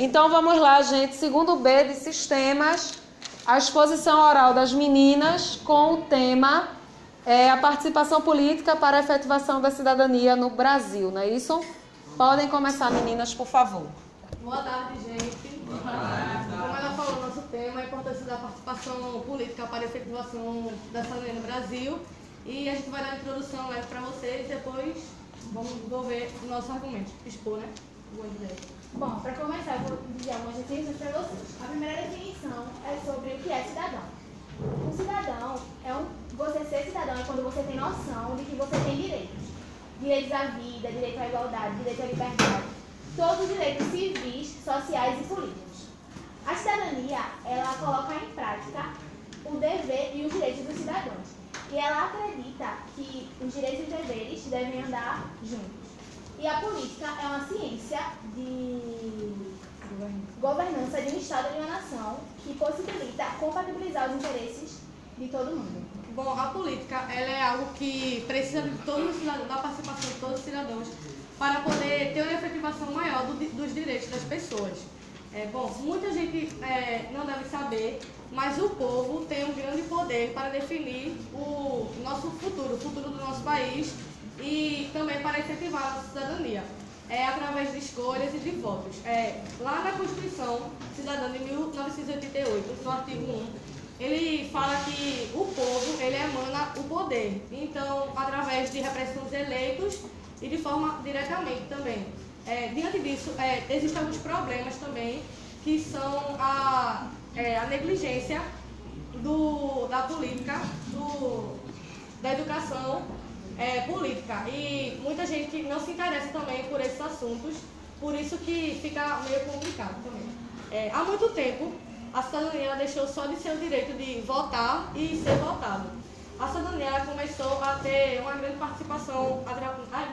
Então vamos lá, gente. Segundo B de sistemas, a exposição oral das meninas com o tema é, a participação política para a efetivação da cidadania no Brasil, não é isso? Podem começar, meninas, por favor. Boa tarde, gente. Boa tarde. Como ela falou, nosso tema é a importância da participação política para a efetivação da cidadania no Brasil. E a gente vai dar uma introdução leve para vocês e depois vamos desenvolver o nosso argumento, expor, né? Bom, para começar, eu vou dizer algumas definições para vocês. A primeira definição é sobre o que é cidadão. Um cidadão é um. Você ser cidadão é quando você tem noção de que você tem direitos. Direitos à vida, direito à igualdade, direito à liberdade. Todos os direitos civis, sociais e políticos. A cidadania, ela coloca em prática o dever e os direitos dos cidadãos. E ela acredita que os direitos e os deveres devem andar juntos. E a política é uma ciência de governança de um Estado e de uma nação que possibilita compatibilizar os interesses de todo mundo. Bom, a política ela é algo que precisa de todos da participação de todos os cidadãos para poder ter uma efetivação maior do, dos direitos das pessoas. É, bom, muita gente é, não deve saber, mas o povo tem um grande poder para definir o nosso futuro, o futuro do nosso país e também para incentivar a cidadania. É através de escolhas e de votos. É, lá na Constituição Cidadã de 1988, no artigo 1, ele fala que o povo ele emana o poder. Então, através de representantes eleitos e de forma diretamente também. É, diante disso, é, existem alguns problemas também, que são a, é, a negligência do, da política, do, da educação é, política. E muita gente não se interessa também por esses assuntos, por isso que fica meio complicado também. É, há muito tempo, a cidadania deixou só de ser o direito de votar e ser votado. A cidadania começou a ter uma grande participação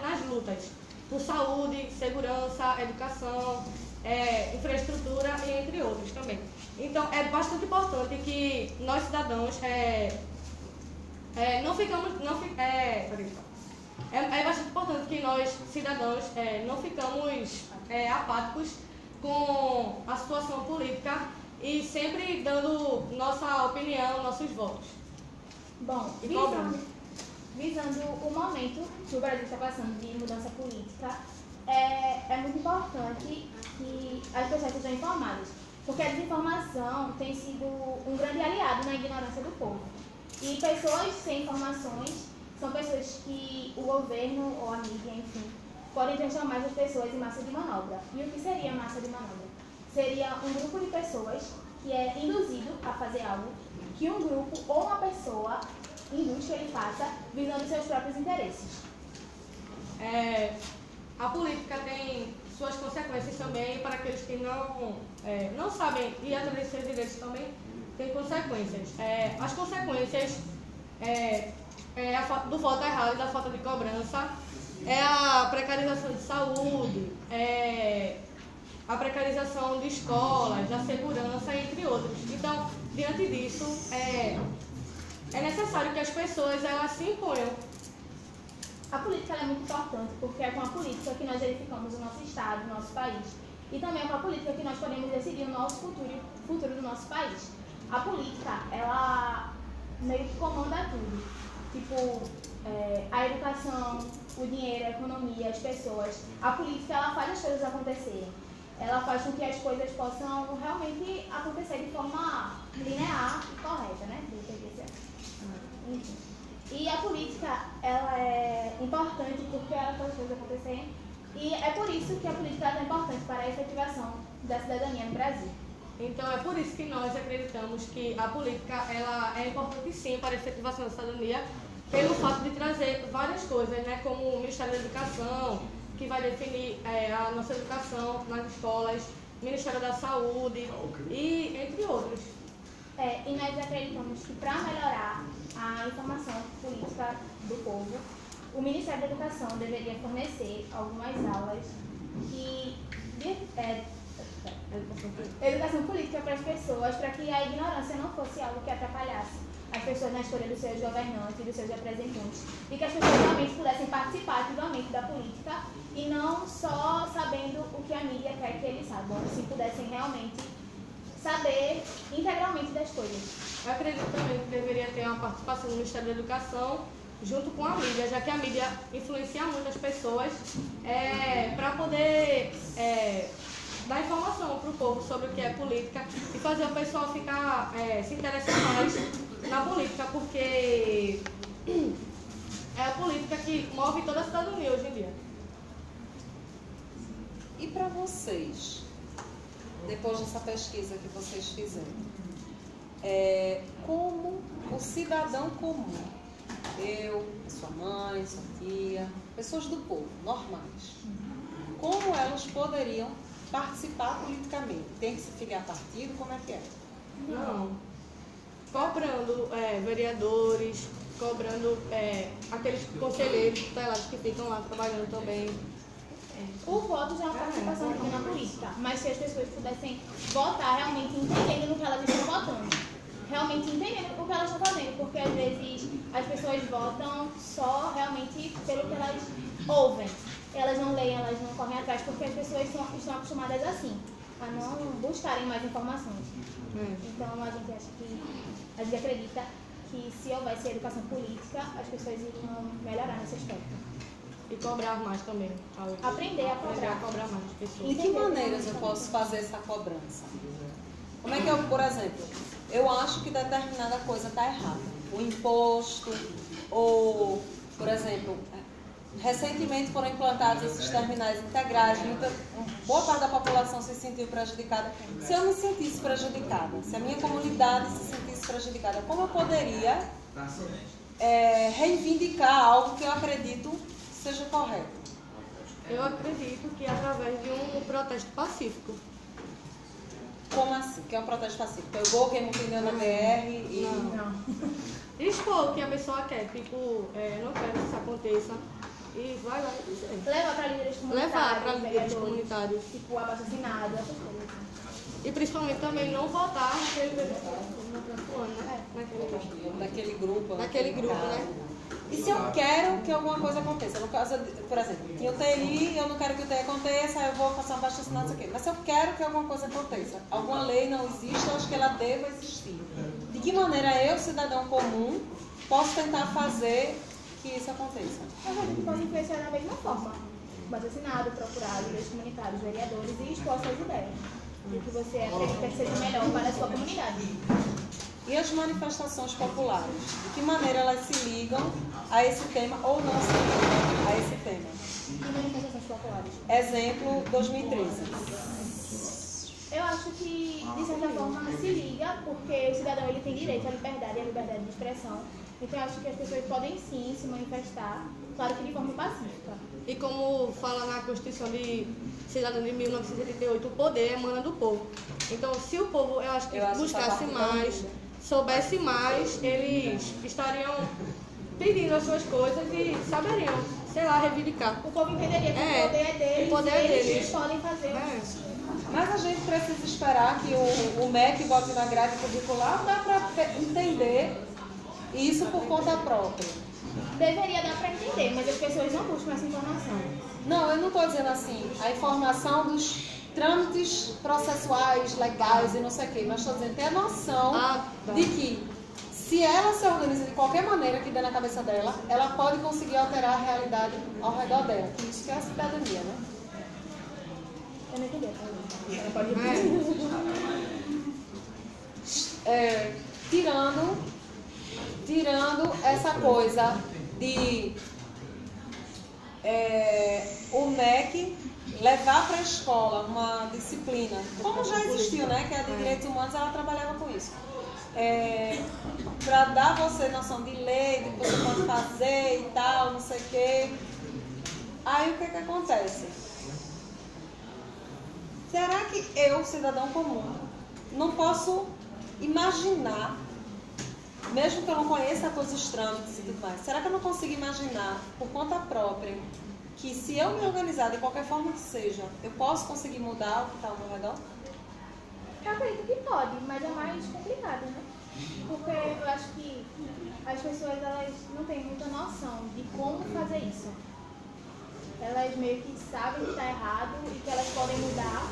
nas lutas por saúde, segurança, educação, é, infraestrutura e entre outros também. Então é bastante importante que nós cidadãos é, é, não ficamos. Não, é, é, é, bastante importante que nós, cidadãos, é, não ficamos é, apáticos com a situação política e sempre dando nossa opinião, nossos votos. Bom, visando, visando o momento que o Brasil está passando de mudança política, é, é muito importante que as pessoas sejam informadas, porque a desinformação tem sido um grande aliado na ignorância do povo. E pessoas sem informações são pessoas que o governo ou a mídia, enfim, podem transformar as pessoas em massa de manobra. E o que seria massa de manobra? Seria um grupo de pessoas que é induzido a fazer algo que um grupo ou uma pessoa induz que ele faça visando seus próprios interesses. É, a política tem suas consequências também para aqueles que não, é, não sabem e atrás seus direitos também tem consequências. É, as consequências é, é do voto errado e da falta de cobrança é a precarização de saúde, é a precarização de escolas, da segurança, entre outros. Então, diante disso, é, é necessário que as pessoas elas se imponham. A política é muito importante porque é com a política que nós verificamos o nosso Estado, o nosso país. E também é com a política que nós podemos decidir o nosso futuro, futuro do nosso país a política, ela meio que comanda tudo. Tipo, é, a educação, o dinheiro, a economia, as pessoas. A política, ela faz as coisas acontecerem. Ela faz com que as coisas possam realmente acontecer de forma linear e correta, né? E a política, ela é importante porque ela faz as coisas acontecerem. E é por isso que a política é importante para a efetivação da cidadania no Brasil. Então é por isso que nós acreditamos que a política ela é importante sim para a efetivação da cidadania, pelo fato de trazer várias coisas, né, como o Ministério da Educação, que vai definir é, a nossa educação nas escolas, Ministério da Saúde e entre outros. É, e nós acreditamos que para melhorar a informação política do povo, o Ministério da Educação deveria fornecer algumas aulas que é, Educação política para as pessoas, para que a ignorância não fosse algo que atrapalhasse as pessoas na escolha dos seus governantes e dos seus representantes. E que as pessoas realmente pudessem participar ativamente da política e não só sabendo o que a mídia quer que eles saibam, se pudessem realmente saber integralmente das coisas. Eu acredito também que deveria ter uma participação do Ministério da Educação junto com a mídia, já que a mídia influencia muitas pessoas é, para poder é, dar informação para o povo sobre o que é política e fazer o pessoal ficar é, se interessar mais na política, porque é a política que move toda a cidadania hoje em dia. E para vocês, depois dessa pesquisa que vocês fizeram, é, como o cidadão comum, eu, sua mãe, sua tia, pessoas do povo, normais, como elas poderiam participar politicamente? Tem que se filiar a partido? Como é que é? Não. Cobrando é, vereadores, cobrando é, aqueles conselheiros tutelados que ficam lá trabalhando também. O voto já é uma participação também na política, mas se as pessoas pudessem votar realmente entendendo no que elas estão votando, realmente entendendo o que elas estão fazendo, porque às vezes as pessoas votam só realmente pelo que elas ouvem. Elas não leem, elas não correm atrás, porque as pessoas são, estão acostumadas assim, a não buscarem mais informações. Hum. Então a gente acha que, a gente acredita que se houvesse educação política, as pessoas iriam melhorar nesse aspecto. E cobrar mais também. a- Aprender a Aprender a cobrar. cobrar mais as pessoas. De que maneiras eu posso fazer essa cobrança? Como é que eu, por exemplo, eu acho que determinada coisa está errada. O imposto, ou, por exemplo, recentemente foram implantados esses terminais integrais, muita, boa parte da população se sentiu prejudicada. Se eu me sentisse prejudicada, se a minha comunidade se sentisse prejudicada, como eu poderia é, reivindicar algo que eu acredito seja correto? Eu acredito que através de um protesto pacífico. Como assim? Que é um protesto pacífico? Eu vou, queimo pneu na BR e... Expor o que a pessoa quer, tipo, é, não quero que isso aconteça. E vai lá e dizer. Levar para líderes comunitários, Levar para líderes comunitários. tipo essas coisas. E principalmente também não votar naquele né? Naquele grupo. daquele grupo. Naquele grupo, né? E se eu quero que alguma coisa aconteça? No caso, por exemplo, tinha UTI, eu não quero que o UTI aconteça, aí eu vou passar um baixo assinado, não sei o quê. Mas se eu quero que alguma coisa aconteça, alguma lei não existe, eu acho que ela deva existir. De que maneira eu, cidadão comum, posso tentar fazer que isso aconteça? Mas a gente pode influenciar da mesma forma. Bassinado, procurar líderes comunitários, vereadores e expor suas ideias. O que você acredita que seja melhor para a sua comunidade. E as manifestações populares? De que maneira elas se ligam a esse tema ou não se ligam a esse tema? E manifestações populares. Exemplo, 2013. Eu acho que, de certa forma, se liga, porque o cidadão ele tem direito à liberdade e à liberdade de expressão. Então, eu acho que as pessoas podem sim se manifestar, claro que de forma pacífica. E como fala na Constituição de Cidadania de 1988, o poder emana do povo. Então, se o povo, eu acho que Eu acho buscasse mais, tão soubesse mais, eles estariam pedindo as suas coisas e saberiam, sei lá, reivindicar. O povo entenderia que É, o poder é deles, o poder é e eles deles. podem fazer. É. Mas a gente precisa esperar que o, o MEC bote na grade curricular ou dá para entender isso por conta própria? Deveria dar para entender, mas as pessoas não buscam essa informação. Não, eu não estou dizendo assim, a informação dos trâmites processuais, legais e não sei o quê, mas estou dizendo ter a noção Ah, tá. de que se ela se organiza de qualquer maneira que dê na cabeça dela, ela pode conseguir alterar a realidade ao redor dela. que Isso que é a cidadania, né? Eu não entendi. Ela pode É. é, tirando, tirando essa coisa de é, o MEC levar para a escola uma disciplina, como já existiu, né? Que a de direitos humanos ela trabalhava com isso. para dar você noção de lei, do que você pode fazer e tal, não sei o quê. Aí o que, que acontece? Será que eu, cidadão comum, não posso imaginar, mesmo que eu não conheça todos os trâmites e tudo mais, será que eu não consigo imaginar, por conta própria, que se eu me organizar de qualquer forma que seja, eu posso conseguir mudar o que está ao meu redor? Eu acredito que pode, mas é mais complicado, né? Porque eu acho que as pessoas elas não têm muita noção de como fazer isso. Elas meio que sabem que está errado e que elas podem mudar,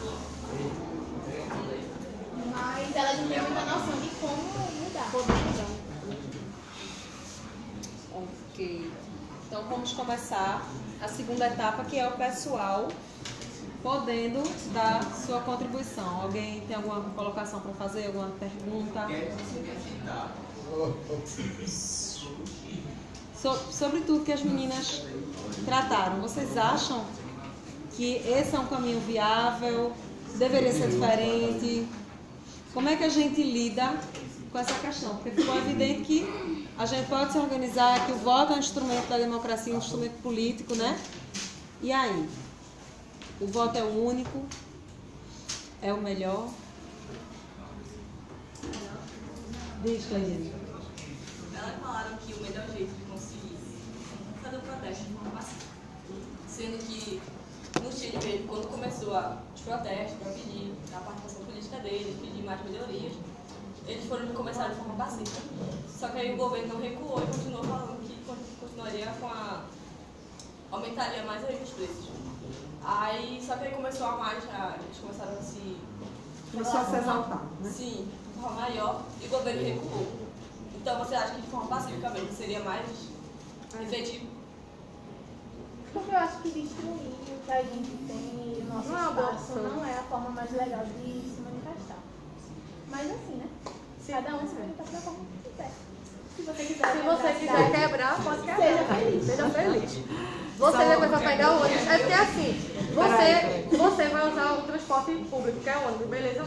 mas elas não têm muita noção de como mudar. Ok. Então vamos começar a segunda etapa, que é o pessoal podendo dar sua contribuição. Alguém tem alguma colocação para fazer, alguma pergunta? So, sobre tudo que as meninas trataram, vocês acham que esse é um caminho viável? Deveria ser diferente? Como é que a gente lida com essa questão? Porque ficou evidente que a gente pode se organizar, que o voto é um instrumento da democracia, um instrumento político, né? E aí? O voto é o único? É o melhor? Diz, Cleide. Elas falaram que o melhor jeito de conseguir fazer o protesto de forma pacífica. Sendo que no Chile quando começou a, os protestos para pedir a participação política deles, pedir mais melhorias, eles foram começar de forma pacífica. Só que aí o governo não recuou e continuou falando que continuaria com a. aumentaria mais aí os preços. Aí, só que aí começou a mais, a, eles começaram a se. Começou a se exaltar, né? Sim, de forma maior, e o governo recuou. Então você acha que de forma pacífica mesmo seria mais efetivo? Porque eu acho que destruir o que a gente tem, o nosso Não é espaço, não é a forma mais legal de se manifestar. Mas assim, né? Cada um se manifesta da forma que quiser. Se você quiser, Se quebrar você a quiser quebrar, pode quebrar. Seja feliz. Seja feliz. Você depois vai pegar o ônibus. É porque assim, você, você vai usar o transporte público, que é o ônibus, beleza?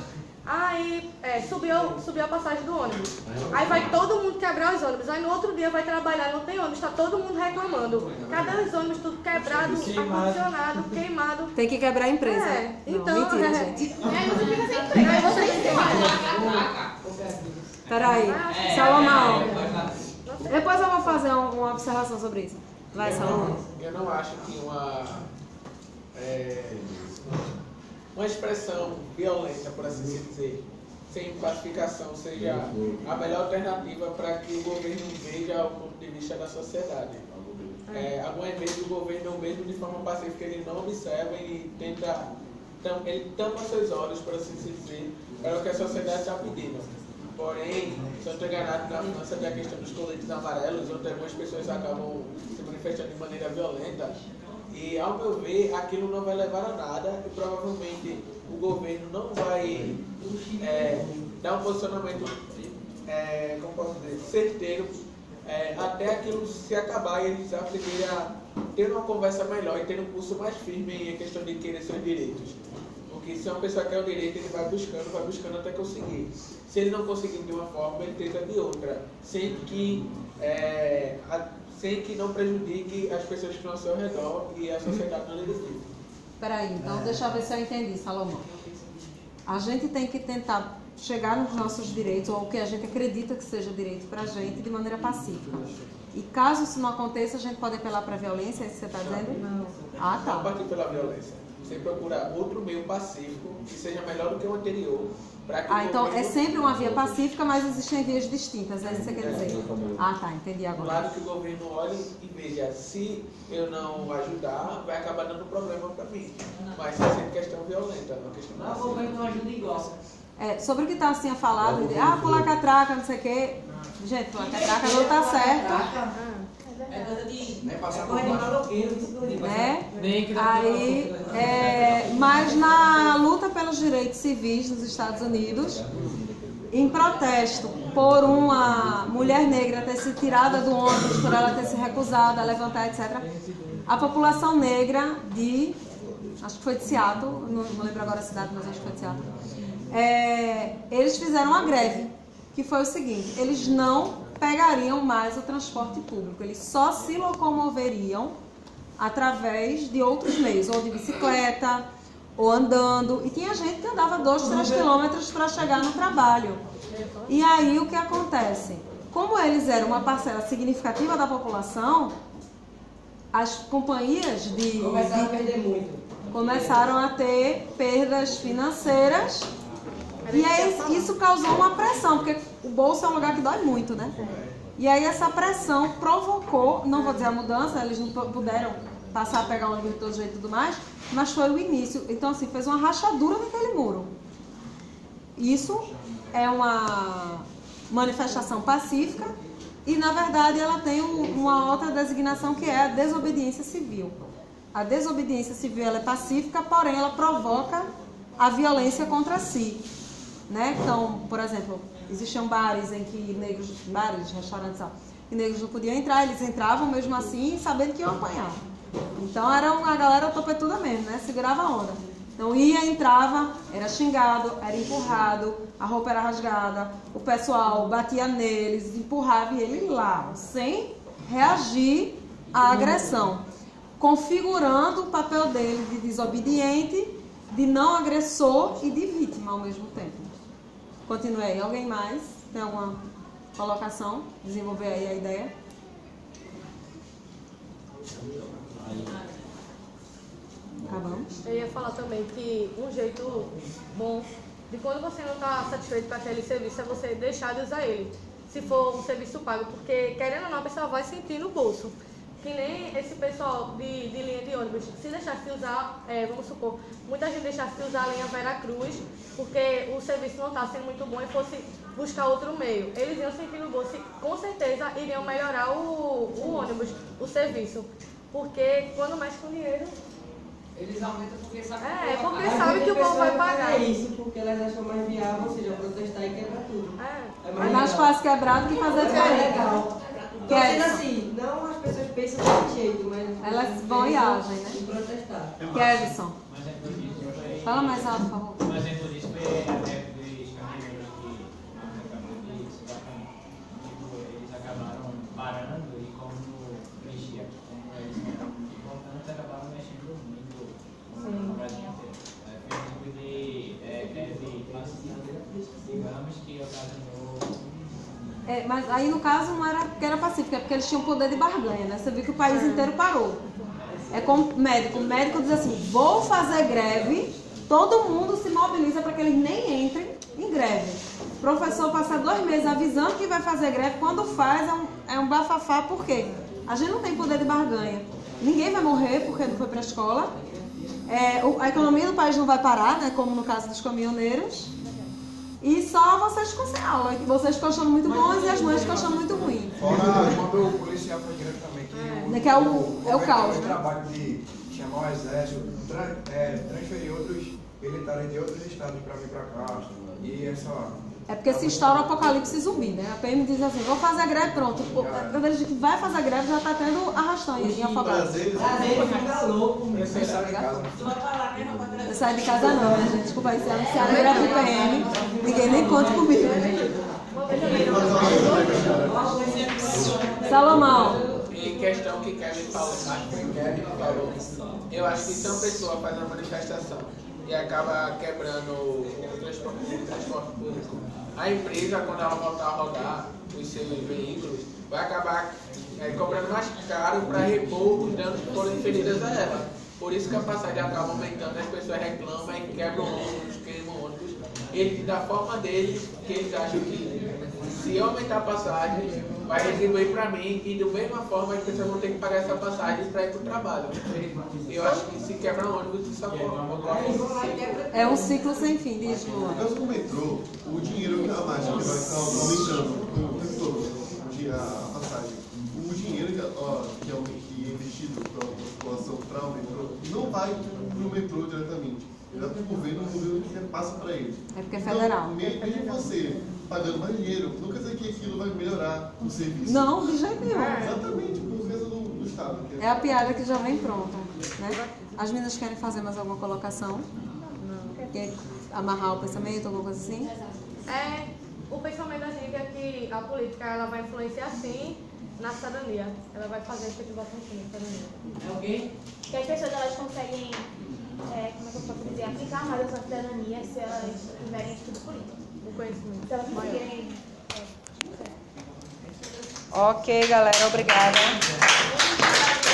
Aí é, subiu, subiu a passagem do ônibus. Aí vai todo mundo quebrar os ônibus. Aí no outro dia vai trabalhar, não tem ônibus, tá todo mundo reclamando. Cadê os ônibus tudo quebrado, ar-condicionado, queimado? Tem que quebrar a empresa. É, Não, então, mentira, é. gente. Aí você fica sem emprego. Aí você tem Peraí. Salomão. Depois eu vou fazer um- uma observação sobre isso. Vai, eu, Salomão. não, eu não acho que uma, é, uma expressão violenta, por assim se dizer, sem pacificação, seja a melhor alternativa para que o governo veja o ponto de vista da sociedade. É, algumas vezes o governo, mesmo de forma pacífica, ele não observa e tenta, ele tampa seus olhos, por assim se dizer, para o que a sociedade está pedindo. Porém, se eu estou enganado, na França tem a questão dos coletes amarelos, onde algumas pessoas acabam se manifestando de maneira violenta. E, ao meu ver, aquilo não vai levar a nada e provavelmente o governo não vai é, dar um posicionamento, é, como posso dizer, certeiro é, até aquilo se acabar e eles aprenderem a ter uma conversa melhor e ter um curso mais firme em questão de querer seus direitos. Porque se uma pessoa quer o direito, ele vai buscando, vai buscando até conseguir. Se ele não conseguir de uma forma, ele tenta de outra, sem que, é, a- sem que não prejudique as pessoas que estão ao seu redor e a sociedade no negativo. Peraí, então deixa eu ver se eu entendi, Salomão. A gente tem que tentar chegar nos nossos direitos, ou o que a gente acredita que seja direito pra gente, de maneira pacífica. E caso isso não aconteça, a gente pode apelar pra violência, é isso que você está dizendo? Não. Ah, Não tá. partir pela violência. Você procurar outro meio pacífico que seja melhor do que o anterior. Que Ah, então é sempre uma via pacífica, mas existem vias distintas, é isso que você quer dizer? Ah, tá, entendi agora. Claro que o governo olhe e veja, se eu não ajudar, vai acabar dando problema para mim. Mas é sempre questão violenta, não é questão Não, o governo não ajuda igual. É, sobre o que está assim falado, de, ah, pular catraca, não sei o quê. Gente, pular catraca não tá certo, É coisa de. É maloqueiro, isso tudo. né? Aí, é, mas na luta pelos direitos civis nos Estados Unidos, em protesto por uma mulher negra ter sido tirada do ônibus, por ela ter se recusado a levantar, etc., a população negra de, acho que foi de Seattle, não, não lembro agora a cidade, mas acho que foi de Seattle, é, eles fizeram uma greve, que foi o seguinte, eles não pegariam mais o transporte público, eles só se locomoveriam através de outros meios, ou de bicicleta, ou andando. E tinha gente que andava 2, 3 quilômetros para chegar no trabalho. E aí o que acontece? Como eles eram uma parcela significativa da população, as companhias de, Começaram a de- perder muito. começaram a ter perdas financeiras E aí isso causou uma pressão, porque o bolso é um lugar que dói muito, né? E aí essa pressão provocou, não vou dizer a mudança, eles não pu- puderam passar a pegar ônibus de todo jeito e tudo mais, mas foi o início. Então, assim, fez uma rachadura naquele muro. Isso é uma manifestação pacífica e, na verdade, ela tem um- uma outra designação que é a desobediência civil. A desobediência civil é pacífica, porém ela provoca a violência contra si. Né? Então, por exemplo, existiam bares em que negros, bares, restaurantes, ó, que negros não podiam entrar, eles entravam mesmo assim, sabendo que iam apanhar. Então era uma galera topetuda mesmo, né? Segurava a onda. Então ia, entrava, era xingado, era empurrado, a roupa era rasgada, o pessoal batia neles, empurrava e ele lá, sem reagir à agressão, configurando o papel dele de desobediente, de não agressor e de vítima ao mesmo tempo. Continue aí. Alguém mais? Tem alguma colocação? Desenvolver aí a ideia? Acabamos. Eu ia falar também que um jeito bom de quando você não está satisfeito com aquele serviço é você deixar de usar ele. Se for um serviço pago, porque querendo ou não, a pessoa vai sentir no bolso. Que nem esse pessoal de, de linha de ônibus, se deixasse de usar, é, vamos supor, muita gente deixasse de usar a linha Vera Cruz, porque o serviço não está sendo muito bom e fosse buscar outro meio. Eles iam sentir no bolso e com certeza iriam melhorar o, o ônibus, o serviço. Porque quando mexe com dinheiro, Eles aumentam porque sabe É, que porque sabe que o povo vai pagar. fazer isso porque elas acham mais viável, ou seja, protestar e quebrar tudo. é, É É mais fácil quebrar do que fazer É diferente. legal. Que Então, é sendo isso? assim, não as pessoas pensam desse jeito, mas. Elas as vão e agem, né? Em protestar. Kevson, foi. fala mais alto, por favor. Um exemplo disso foi a greve dos caminhoneiros que não acabou de se vacar. Tipo, eles acabaram parando e como mexia, como eles eram importantes, acabaram mexendo muito no Brasil inteiro. É, Foi um tipo de é, greve pacífica, digamos, que ocasionou. É, mas aí no caso não era porque era pacífico, é porque eles tinham poder de barganha, né? Você viu que o país inteiro parou. É como médico. O médico diz assim, vou fazer greve, todo mundo se mobiliza para que eles nem entrem em greve. O professor passa dois meses avisando que vai fazer greve, quando faz é um, é um bafafá, por quê? A gente não tem poder de barganha. Ninguém vai morrer porque não foi para a escola. É, a economia do país não vai parar, né? Como no caso dos caminhoneiros. E só vocês ficam sem aula. que Vocês ficam achando muito bons e as mães ficam achando muito ruim. Fora quando o policial foi greve também, que Né, que é o- é o caos, O né? trabalho de chamar o exército, tra- é, transferir outros militares de outros estados para vir para cá. E essa. É porque se instaura o apocalipse zumbi, né? A PM diz assim, vou fazer greve, pronto. Quando ele diz que vai fazer greve, já tá tendo arrastão em afogado. Prazer, fica louco, meu. Você sai de casa. Eu saio de casa não, né, gente? Desculpa aí, se anunciar a greve do PM, ninguém nem conta comigo. Salomão, Em questão que Kevin falou, acho que Kevin que falou, eu acho que se uma pessoa faz uma manifestação e acaba quebrando o transporte, o transporte público, a empresa, quando ela voltar a rodar os seus veículos, vai acabar é, cobrando mais caro para repor os danos que foram inferidos a ela. Por isso que a passagem acaba aumentando, as pessoas reclamam e quebram ônibus, queimam ônibus. Eles, da forma deles, que eles acham que se aumentar a passagem, vai retribuir para mim e da mesma forma as pessoas vão ter que pagar essa passagem para ir para o trabalho. Eu acho que se quebra um ônibus, isso ocorre. sim. é um ciclo sem fim, diz. No caso do metrô, o dinheiro que a margem que vai ficar aumentando o tempo todo, a passagem, o dinheiro que, ó, que, é, o- que é investido para a população para o metrô, não vai para o metrô diretamente. Ele vai para o governo, o governo que passa para ele. É porque é federal. Então, me- mesmo você pagando mais dinheiro, não quer dizer que aquilo vai melhorar o serviço. Não, de jeito nenhum. Exatamente, por causa do, do Estado. que É a piada que já vem pronta, né? As meninas querem fazer mais alguma colocação? Quer amarrar o pensamento, alguma coisa assim? É, o pensamento da gente é que a política ela vai influenciar sim na cidadania. Ela vai fazer a efetivação sim na cidadania. É alguém? Que as pessoas elas conseguem, é, como é que eu posso dizer, aplicar mais a sua cidadania se elas tiverem estudo político. Conhecimento elas maior. conseguirem. Ok, galera, obrigada.